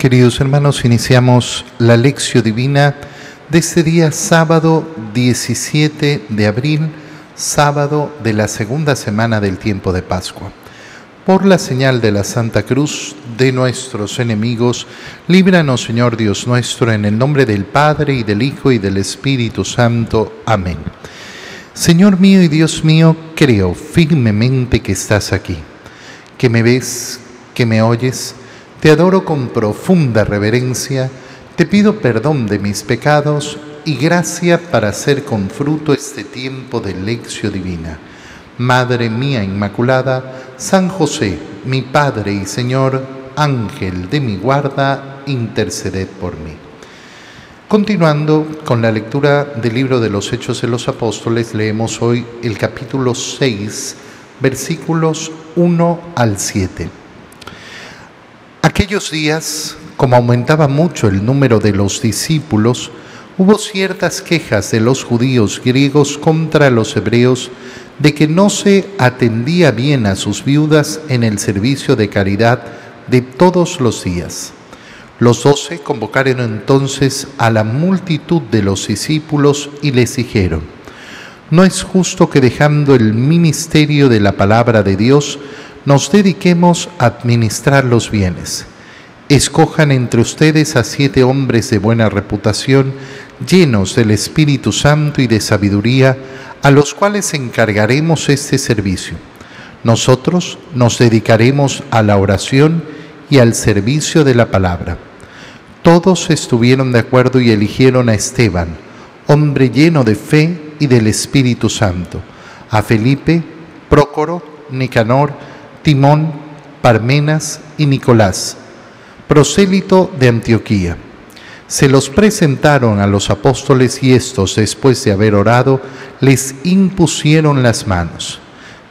Queridos hermanos, iniciamos la lección divina de este día sábado 17 de abril, sábado de la segunda semana del tiempo de Pascua. Por la señal de la Santa Cruz de nuestros enemigos, líbranos Señor Dios nuestro, en el nombre del Padre y del Hijo y del Espíritu Santo. Amén. Señor mío y Dios mío, creo firmemente que estás aquí, que me ves, que me oyes te adoro con profunda reverencia, te pido perdón de mis pecados y gracia para hacer con fruto este tiempo de lección divina. Madre mía Inmaculada, San José, mi Padre y Señor, Ángel de mi guarda, interceded por mí. Continuando con la lectura del libro de los Hechos de los Apóstoles, leemos hoy el capítulo 6, versículos 1 al 7. Aquellos días, como aumentaba mucho el número de los discípulos, hubo ciertas quejas de los judíos griegos contra los hebreos de que no se atendía bien a sus viudas en el servicio de caridad de todos los días. Los doce convocaron entonces a la multitud de los discípulos y les dijeron, no es justo que dejando el ministerio de la palabra de Dios, nos dediquemos a administrar los bienes. Escojan entre ustedes a siete hombres de buena reputación, llenos del Espíritu Santo y de sabiduría, a los cuales encargaremos este servicio. Nosotros nos dedicaremos a la oración y al servicio de la palabra. Todos estuvieron de acuerdo y eligieron a Esteban, hombre lleno de fe y del Espíritu Santo, a Felipe, Prócoro, Nicanor, Timón, Parmenas y Nicolás, prosélito de Antioquía. Se los presentaron a los apóstoles y estos, después de haber orado, les impusieron las manos.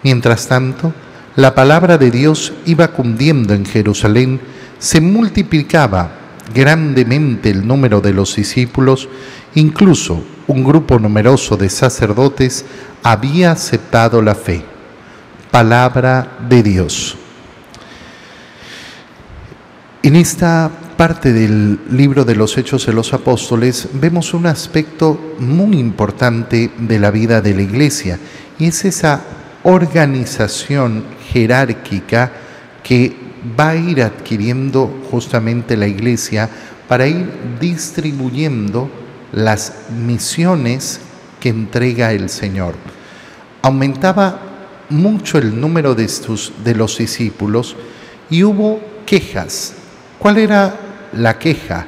Mientras tanto, la palabra de Dios iba cundiendo en Jerusalén, se multiplicaba grandemente el número de los discípulos, incluso un grupo numeroso de sacerdotes había aceptado la fe palabra de Dios. En esta parte del libro de los Hechos de los Apóstoles vemos un aspecto muy importante de la vida de la iglesia y es esa organización jerárquica que va a ir adquiriendo justamente la iglesia para ir distribuyendo las misiones que entrega el Señor. Aumentaba mucho el número de, de los discípulos y hubo quejas. ¿Cuál era la queja?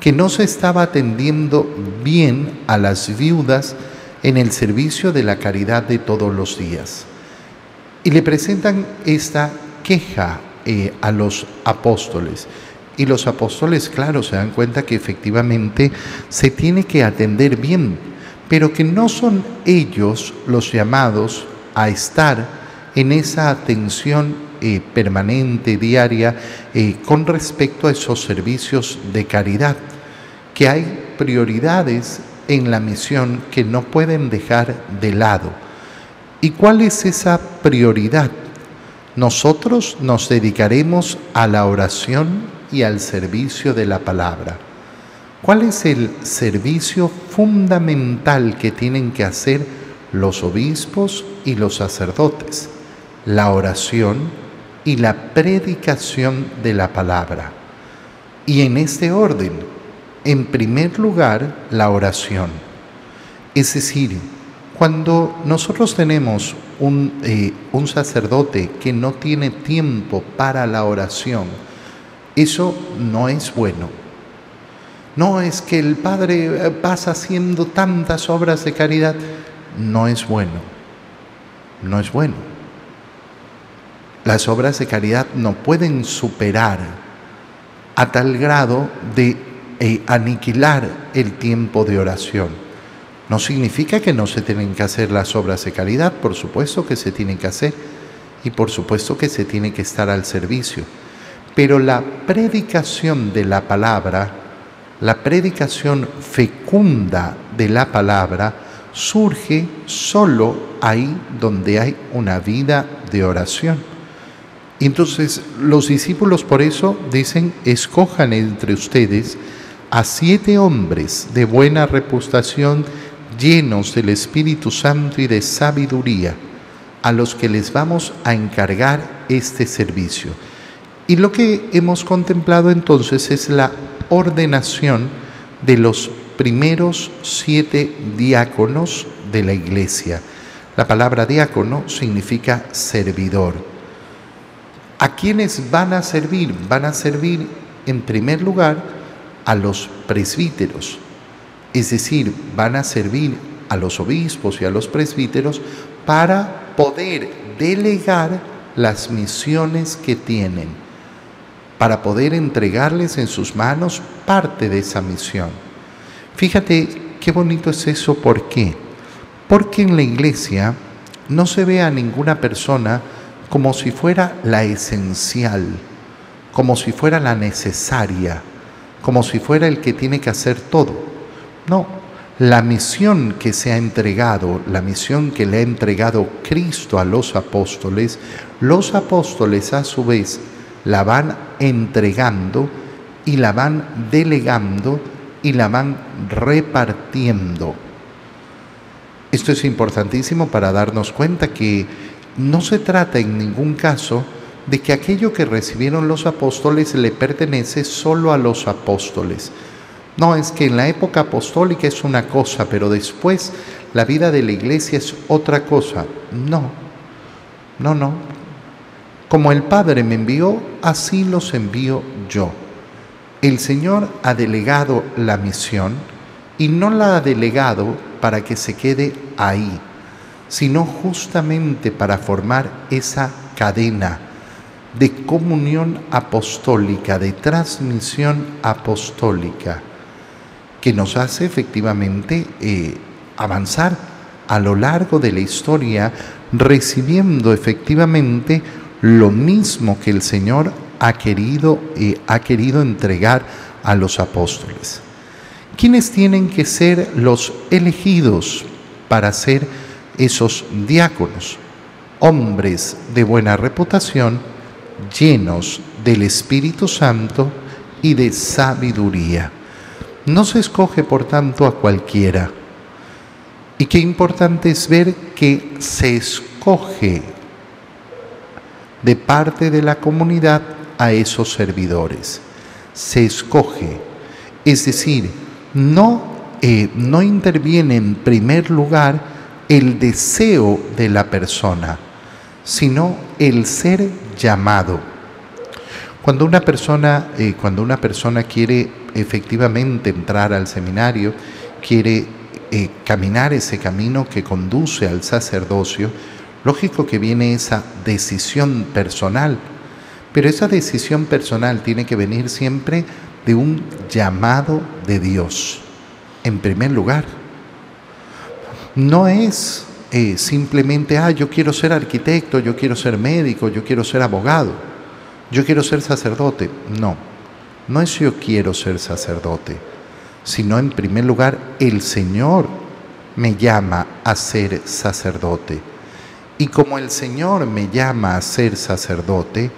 Que no se estaba atendiendo bien a las viudas en el servicio de la caridad de todos los días. Y le presentan esta queja eh, a los apóstoles. Y los apóstoles, claro, se dan cuenta que efectivamente se tiene que atender bien, pero que no son ellos los llamados a estar en esa atención eh, permanente, diaria, eh, con respecto a esos servicios de caridad, que hay prioridades en la misión que no pueden dejar de lado. ¿Y cuál es esa prioridad? Nosotros nos dedicaremos a la oración y al servicio de la palabra. ¿Cuál es el servicio fundamental que tienen que hacer los obispos y los sacerdotes, la oración y la predicación de la palabra. Y en este orden, en primer lugar, la oración. Es decir, cuando nosotros tenemos un, eh, un, sacerdote que no tiene tiempo para la oración, eso no es bueno. No es que el Padre eh, pasa haciendo tantas obras de caridad no es bueno. No es bueno. Las obras de caridad no pueden superar a tal grado de eh, aniquilar el tiempo de oración. No significa que no se tienen que hacer las obras de caridad, por supuesto que se tienen que hacer y por supuesto que se tiene que estar al servicio. Pero la predicación de la palabra, la predicación fecunda de la palabra, surge solo ahí donde hay una vida de oración. Entonces los discípulos por eso dicen, escojan entre ustedes a siete hombres de buena reputación, llenos del Espíritu Santo y de sabiduría, a los que les vamos a encargar este servicio. Y lo que hemos contemplado entonces es la ordenación de los primeros siete diáconos de la iglesia. La palabra diácono significa servidor. ¿A quiénes van a servir? Van a servir en primer lugar a los presbíteros, es decir, van a servir a los obispos y a los presbíteros para poder delegar las misiones que tienen, para poder entregarles en sus manos parte de esa misión. Fíjate qué bonito es eso, ¿por qué? Porque en la iglesia no se ve a ninguna persona como si fuera la esencial, como si fuera la necesaria, como si fuera el que tiene que hacer todo. No, la misión que se ha entregado, la misión que le ha entregado Cristo a los apóstoles, los apóstoles a su vez la van entregando y la van delegando y la van repartiendo. Esto es importantísimo para darnos cuenta que no se trata en ningún caso de que aquello que recibieron los apóstoles le pertenece solo a los apóstoles. No, es que en la época apostólica es una cosa, pero después la vida de la iglesia es otra cosa. No, no, no. Como el Padre me envió, así los envío yo. El Señor ha delegado la misión y no la ha delegado para que se quede ahí, sino justamente para formar esa cadena de comunión apostólica, de transmisión apostólica, que nos hace efectivamente eh, avanzar a lo largo de la historia, recibiendo efectivamente lo mismo que el Señor ha querido, eh, ha querido entregar a los apóstoles. ¿Quiénes tienen que ser los elegidos para ser esos diáconos? Hombres de buena reputación, llenos del Espíritu Santo y de sabiduría. No se escoge, por tanto, a cualquiera. Y qué importante es ver que se escoge de parte de la comunidad a esos servidores. Se escoge. Es decir, no, eh, no interviene en primer lugar el deseo de la persona, sino el ser llamado. Cuando una persona, eh, cuando una persona quiere efectivamente entrar al seminario, quiere eh, caminar ese camino que conduce al sacerdocio, lógico que viene esa decisión personal, pero esa decisión personal tiene que venir siempre de un llamado de Dios, en primer lugar. No es eh, simplemente, ah, yo quiero ser arquitecto, yo quiero ser médico, yo quiero ser abogado, yo quiero ser sacerdote. No, no es yo quiero ser sacerdote, sino en primer lugar el Señor me llama a ser sacerdote. Y como el Señor me llama a ser sacerdote,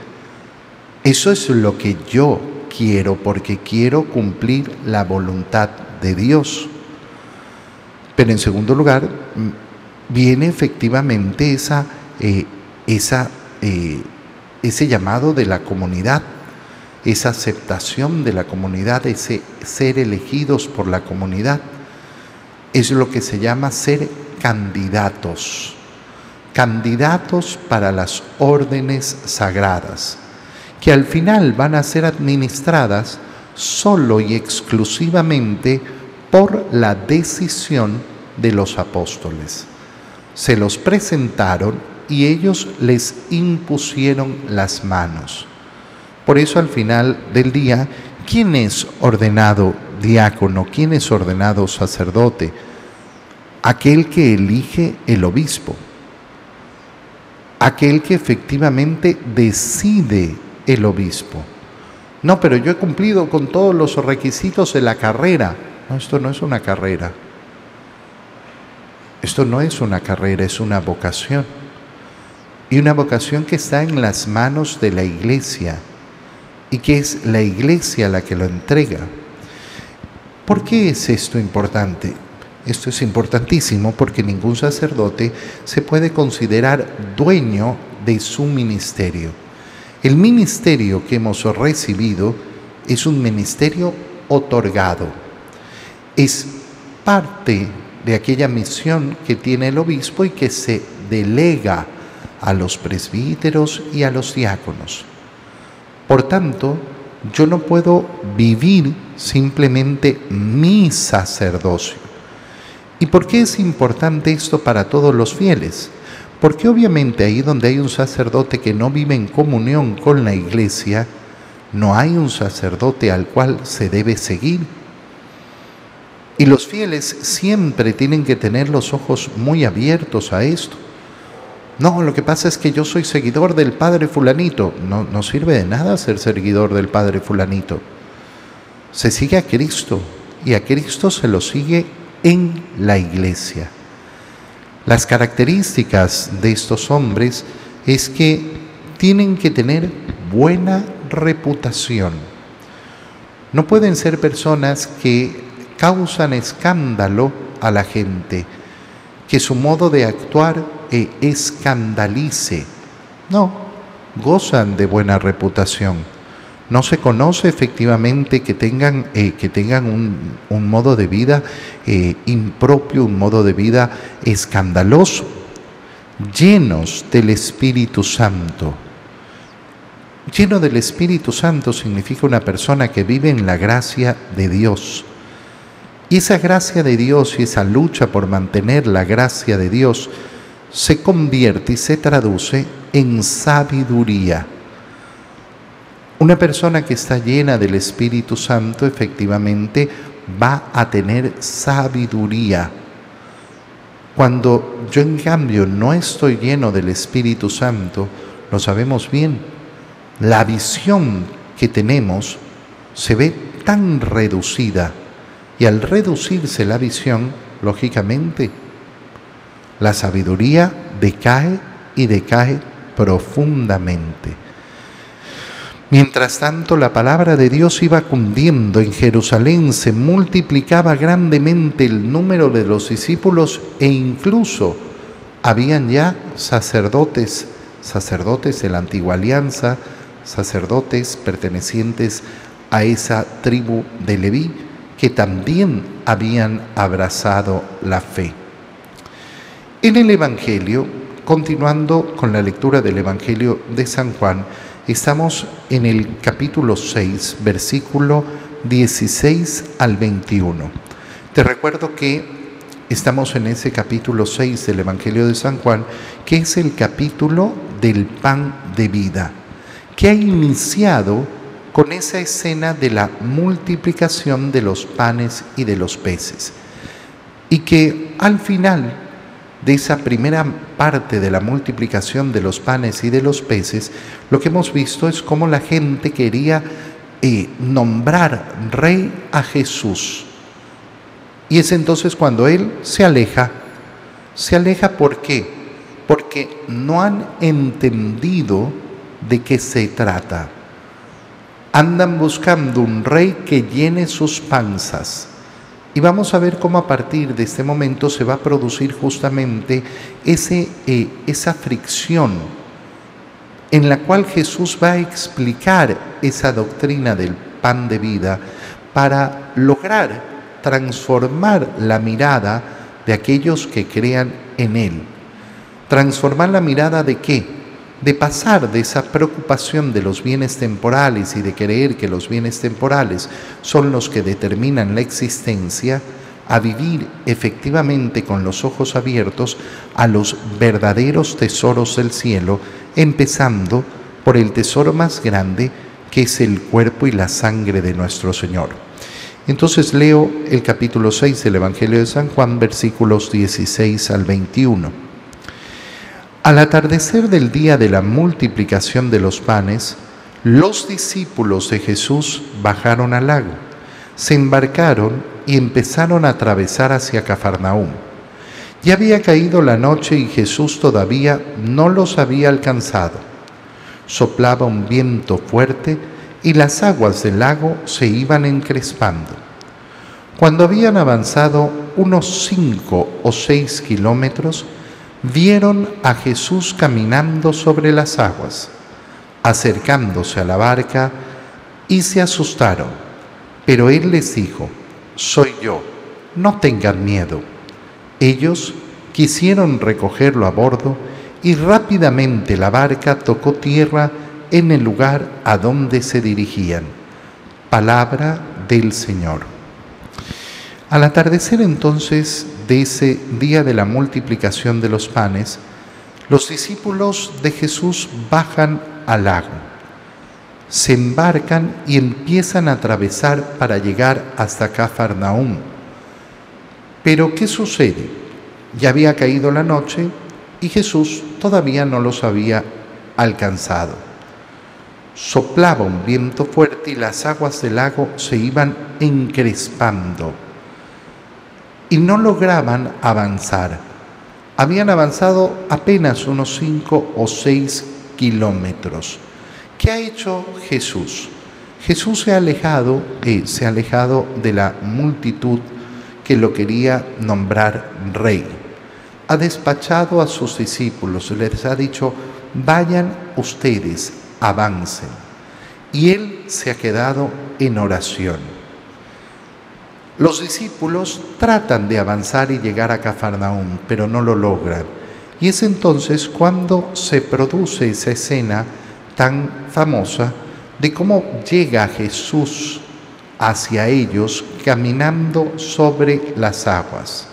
eso es lo que yo quiero porque quiero cumplir la voluntad de Dios. Pero en segundo lugar, mm, viene efectivamente esa, eh, eh, ese llamado de la comunidad, esa aceptación de la comunidad, ese ser elegidos por la comunidad. Es lo que se llama ser candidatos, candidatos para las órdenes sagradas que al final van a ser administradas solo y exclusivamente por la decisión de los apóstoles. Se los presentaron y ellos les impusieron las manos. Por eso al final del día, ¿quién es ordenado diácono? ¿Quién es ordenado sacerdote? Aquel que elige el obispo. Aquel que efectivamente decide el obispo. No, pero yo he cumplido con todos los requisitos de la carrera. No, esto no es una carrera. Esto no es una carrera, es una vocación. y una vocación que está en las manos de la iglesia y que es la iglesia la que lo entrega. ¿Por qué es esto importante? Esto es importantísimo porque ningún sacerdote se puede considerar dueño de su ministerio. El ministerio que hemos recibido es un ministerio otorgado. Es parte de aquella misión que tiene el obispo y que se delega a los presbíteros y a los diáconos. Por tanto, yo no puedo vivir simplemente mi sacerdocio. ¿Y por qué es importante esto para todos los fieles? Porque obviamente ahí donde hay un sacerdote que no vive en comunión con la iglesia, no hay un sacerdote al cual se debe seguir. Y los fieles siempre tienen que tener los ojos muy abiertos a esto. No, lo que pasa es que yo soy seguidor del Padre fulanito. No, no sirve de nada ser seguidor del Padre fulanito. Se sigue a Cristo y a Cristo se lo sigue en la iglesia. Las características de estos hombres es que tienen que tener buena reputación. No pueden ser personas que causan escándalo a la gente, que su modo de actuar escandalice. No, gozan de buena reputación. No se conoce efectivamente que tengan, eh, que tengan un, modo de vida eh, impropio, un modo de vida escandaloso, llenos del Espíritu Santo. Lleno del Espíritu Santo significa una persona que vive en la gracia de Dios. Y esa gracia de Dios y esa lucha por mantener la gracia de Dios se convierte y se traduce en sabiduría. Una persona que está llena del Espíritu Santo efectivamente va a tener sabiduría. Cuando yo en cambio no estoy lleno del Espíritu Santo, lo sabemos bien, la visión que tenemos se ve tan reducida y al reducirse la visión, lógicamente, la sabiduría decae y decae profundamente. Mientras tanto, la palabra de Dios iba cundiendo en Jerusalén, se multiplicaba grandemente el número de los discípulos e incluso habían ya sacerdotes, sacerdotes de la antigua alianza, sacerdotes pertenecientes a esa tribu de Leví, que también habían abrazado la fe. En el Evangelio, continuando con la lectura del Evangelio de San Juan, estamos en el capítulo 6, versículo 16 al 21. Te recuerdo que estamos en ese capítulo 6 del Evangelio de San Juan, que es el capítulo del pan de vida, que ha iniciado con esa escena de la multiplicación de los panes y de los peces, y que al final de esa primera parte de la multiplicación de los panes y de los peces, lo que hemos visto es cómo la gente quería eh, nombrar rey a Jesús. Y es entonces cuando Él se aleja. Se aleja ¿por qué? Porque no han entendido de qué se trata. Andan buscando un rey que llene sus panzas y vamos a ver cómo a partir de este momento se va a producir justamente ese, eh, esa fricción en la cual Jesús va a explicar esa doctrina del pan de vida para lograr transformar la mirada de aquellos que crean en Él. Transformar la mirada de qué? De pasar de esa preocupación de los bienes temporales y de creer que los bienes temporales son los que determinan la existencia, a vivir efectivamente con los ojos abiertos a los verdaderos tesoros del cielo, empezando por el tesoro más grande que es el cuerpo y la sangre de nuestro Señor. Entonces leo el capítulo 6 del Evangelio de San Juan, versículos 16 al 21. Al atardecer del día de la multiplicación de los panes, los discípulos de Jesús bajaron al lago, se embarcaron y empezaron a atravesar hacia Cafarnaúm. Ya había caído la noche y Jesús todavía no los había alcanzado. Soplaba un viento fuerte y las aguas del lago se iban encrespando. Cuando habían avanzado unos cinco o seis kilómetros, vieron a Jesús caminando sobre las aguas, acercándose a la barca, y se asustaron. Pero él les dijo, soy yo, no tengan miedo. Ellos quisieron recogerlo a bordo y rápidamente la barca tocó tierra en el lugar a donde se dirigían. Palabra del Señor. Al atardecer entonces de ese día de la multiplicación de los panes, los discípulos de Jesús bajan al lago, se embarcan y empiezan a atravesar para llegar hasta Cafarnaúm. Pero ¿qué sucede? Ya había caído la noche y Jesús todavía no los había alcanzado. Soplaba un viento fuerte y las aguas del lago se iban encrespando y no lograban avanzar. Habían avanzado apenas unos cinco o seis kilómetros. ¿Qué ha hecho Jesús? Jesús se ha alejado, eh, se ha alejado de la multitud que lo quería nombrar rey. Ha despachado a sus discípulos, les ha dicho, vayan ustedes, avancen. Y él se ha quedado en oración. Los discípulos tratan de avanzar y llegar a Cafarnaúm, pero no lo logran. Y es entonces cuando se produce esa escena tan famosa de cómo llega Jesús hacia ellos caminando sobre las aguas.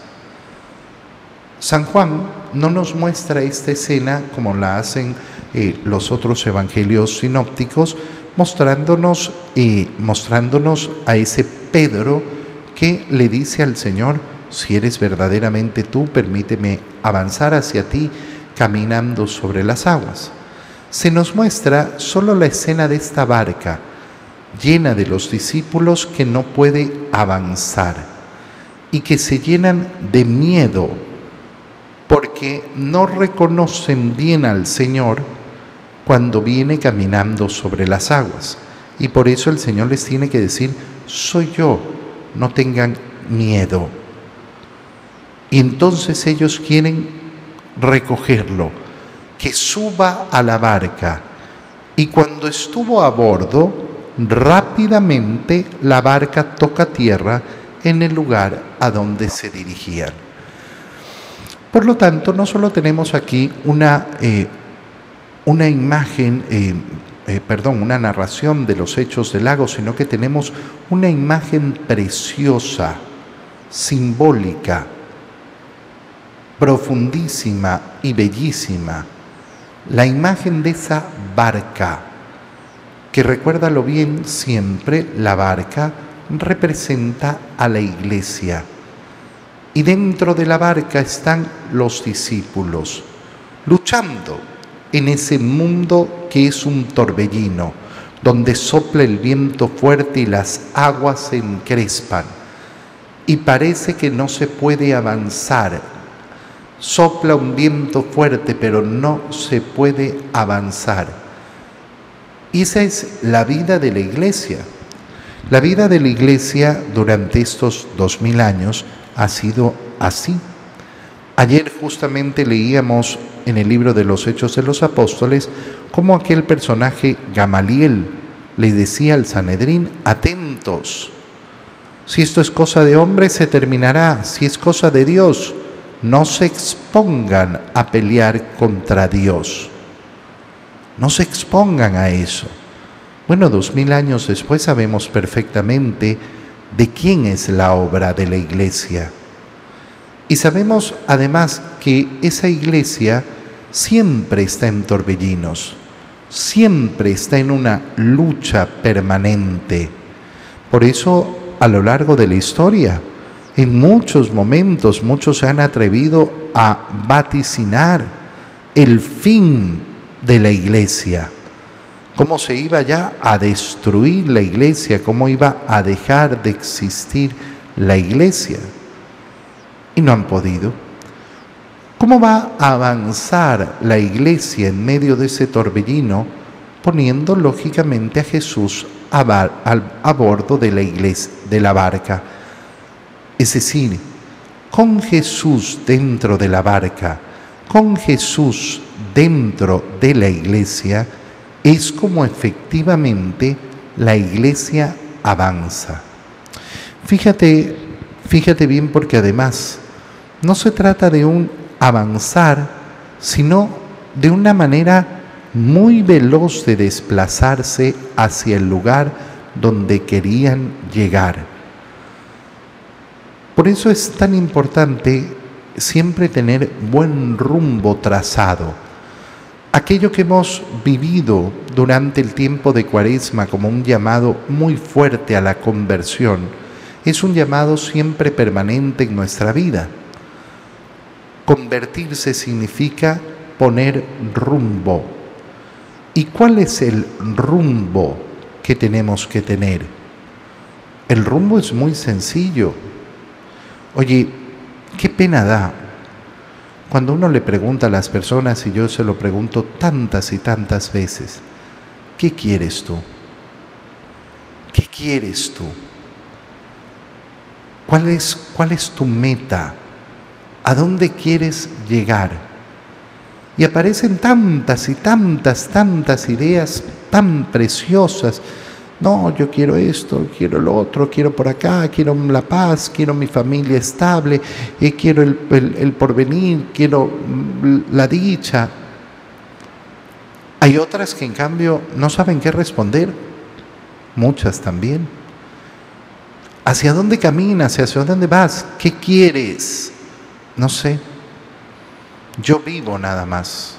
San Juan no nos muestra esta escena como la hacen eh, los otros evangelios sinópticos, mostrándonos, eh, mostrándonos a ese Pedro ¿Qué le dice al Señor, si eres verdaderamente tú, permíteme avanzar hacia ti caminando sobre las aguas. Se nos muestra solo la escena de esta barca llena de los discípulos que no puede avanzar y que se llenan de miedo porque no reconocen bien al Señor cuando viene caminando sobre las aguas. Y por eso el Señor les tiene que decir, soy yo, no tengan miedo. Y entonces ellos quieren recogerlo, que suba a la barca. Y cuando estuvo a bordo, rápidamente la barca toca tierra en el lugar a donde se dirigían. Por lo tanto, no solo tenemos aquí una, eh, una imagen eh, eh, perdón, una narración de los hechos del lago, sino que tenemos una imagen preciosa, simbólica, profundísima y bellísima. La imagen de esa barca, que recuérdalo bien siempre, la barca representa a la iglesia. Y dentro de la barca están los discípulos, luchando en ese mundo que es un torbellino, donde sopla el viento fuerte y las aguas se encrespan y parece que no se puede avanzar. Sopla un viento fuerte, pero no se puede avanzar. Y esa es la vida de la iglesia. La vida de la iglesia durante estos dos mil años ha sido así. Ayer justamente leíamos en el libro de los Hechos de los Apóstoles cómo aquel personaje Gamaliel le decía al Sanedrín, atentos, si esto es cosa de hombre se terminará, si es cosa de Dios, no se expongan a pelear contra Dios, no se expongan a eso. Bueno, dos mil años después sabemos perfectamente de quién es la obra de la iglesia y sabemos además que esa iglesia siempre está en torbellinos, siempre está en una lucha permanente. Por eso, a lo largo de la historia, en muchos momentos, muchos se han atrevido a vaticinar el fin de la iglesia, cómo se iba ya a destruir la iglesia, cómo iba a dejar de existir la iglesia y no han podido. ¿Cómo va a avanzar la iglesia en medio de ese torbellino? Poniendo lógicamente a Jesús a, a bordo de la iglesia, de la barca. Es decir, con Jesús dentro de la barca, con Jesús dentro de la iglesia, es como efectivamente la iglesia avanza. Fíjate, fíjate bien porque además no se trata de un avanzar, sino de una manera muy veloz de desplazarse hacia el lugar donde querían llegar. Por eso es tan importante siempre tener buen rumbo trazado. Aquello que hemos vivido durante el tiempo de Cuaresma como un llamado muy fuerte a la conversión, es un llamado siempre permanente en nuestra vida. Convertirse significa poner rumbo. ¿Y cuál es el rumbo que tenemos que tener? El rumbo es muy sencillo Oye, qué pena da cuando uno le pregunta a las personas, y yo se lo pregunto tantas y tantas veces, ¿qué quieres tú? ¿Qué quieres tú? ¿Cuál es, cuál es tu meta? ¿A dónde quieres llegar? Y aparecen tantas y tantas, tantas ideas tan preciosas no, yo quiero esto, quiero lo otro, quiero por acá, quiero la paz, quiero mi familia estable, eh, quiero el, el porvenir, quiero mm, la dicha. Hay otras que en cambio no saben qué responder, muchas también. ¿Hacia dónde caminas? ¿Hacia dónde vas? ¿Qué quieres? No sé. Yo vivo nada más.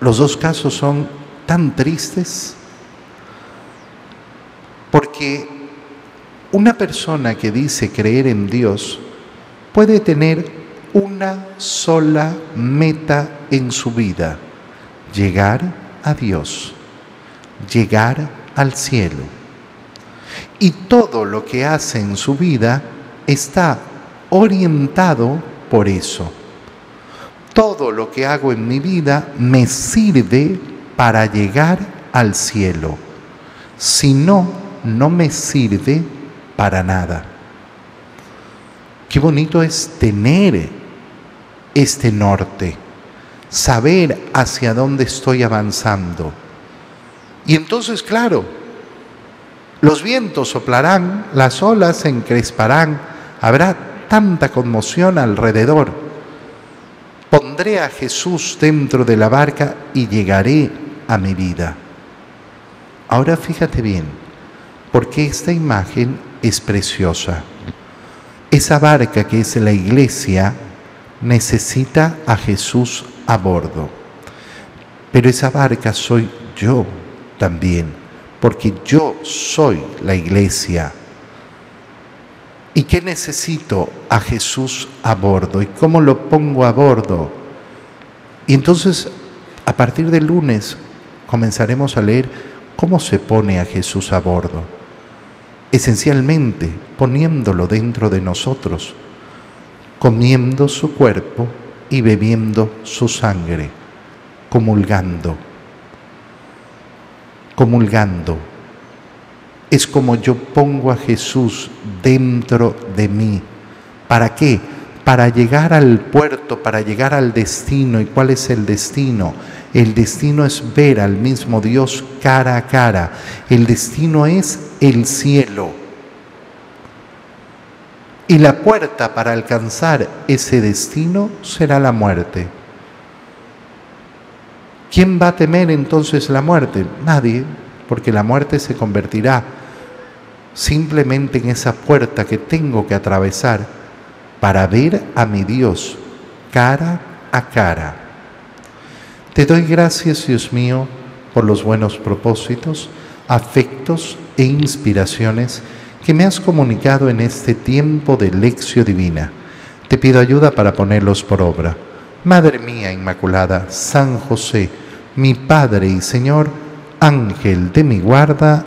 Los dos casos son tan tristes porque una persona que dice creer en Dios puede tener una sola meta en su vida, llegar a Dios, llegar al cielo. Y todo lo que hace en su vida está orientado por eso. Todo lo que hago en mi vida me sirve para llegar al cielo. Si no, no me sirve para nada. Qué bonito es tener este norte, saber hacia dónde estoy avanzando. Y entonces, claro, los vientos soplarán, las olas se encresparán, habrá tanta conmoción alrededor. Pondré a Jesús dentro de la barca y llegaré a mi vida. Ahora fíjate bien, porque esta imagen es preciosa. Esa barca que es la iglesia necesita a Jesús a bordo. Pero esa barca soy yo también, porque yo soy la iglesia. ¿Y qué necesito a Jesús a bordo? ¿Y cómo lo pongo a bordo? Y entonces, a partir del lunes, comenzaremos a leer cómo se pone a Jesús a bordo esencialmente poniéndolo dentro de nosotros, comiendo su cuerpo y bebiendo su sangre, comulgando, comulgando. Es como yo pongo a Jesús dentro de mí. ¿Para qué? Para llegar al puerto, para llegar al destino. ¿Y cuál es el destino? El destino es ver al mismo Dios cara a cara. El destino es el cielo. Y la puerta para alcanzar ese destino será la muerte. ¿Quién va a temer entonces la muerte? Nadie, porque la muerte se convertirá simplemente en esa puerta que tengo que atravesar para ver a mi Dios cara a cara. Te doy gracias, Dios mío, por los buenos propósitos, afectos e inspiraciones que me has comunicado en este tiempo de lección divina. Te pido ayuda para ponerlos por obra. Madre mía Inmaculada, San José, mi Padre y Señor, Ángel de mi guarda,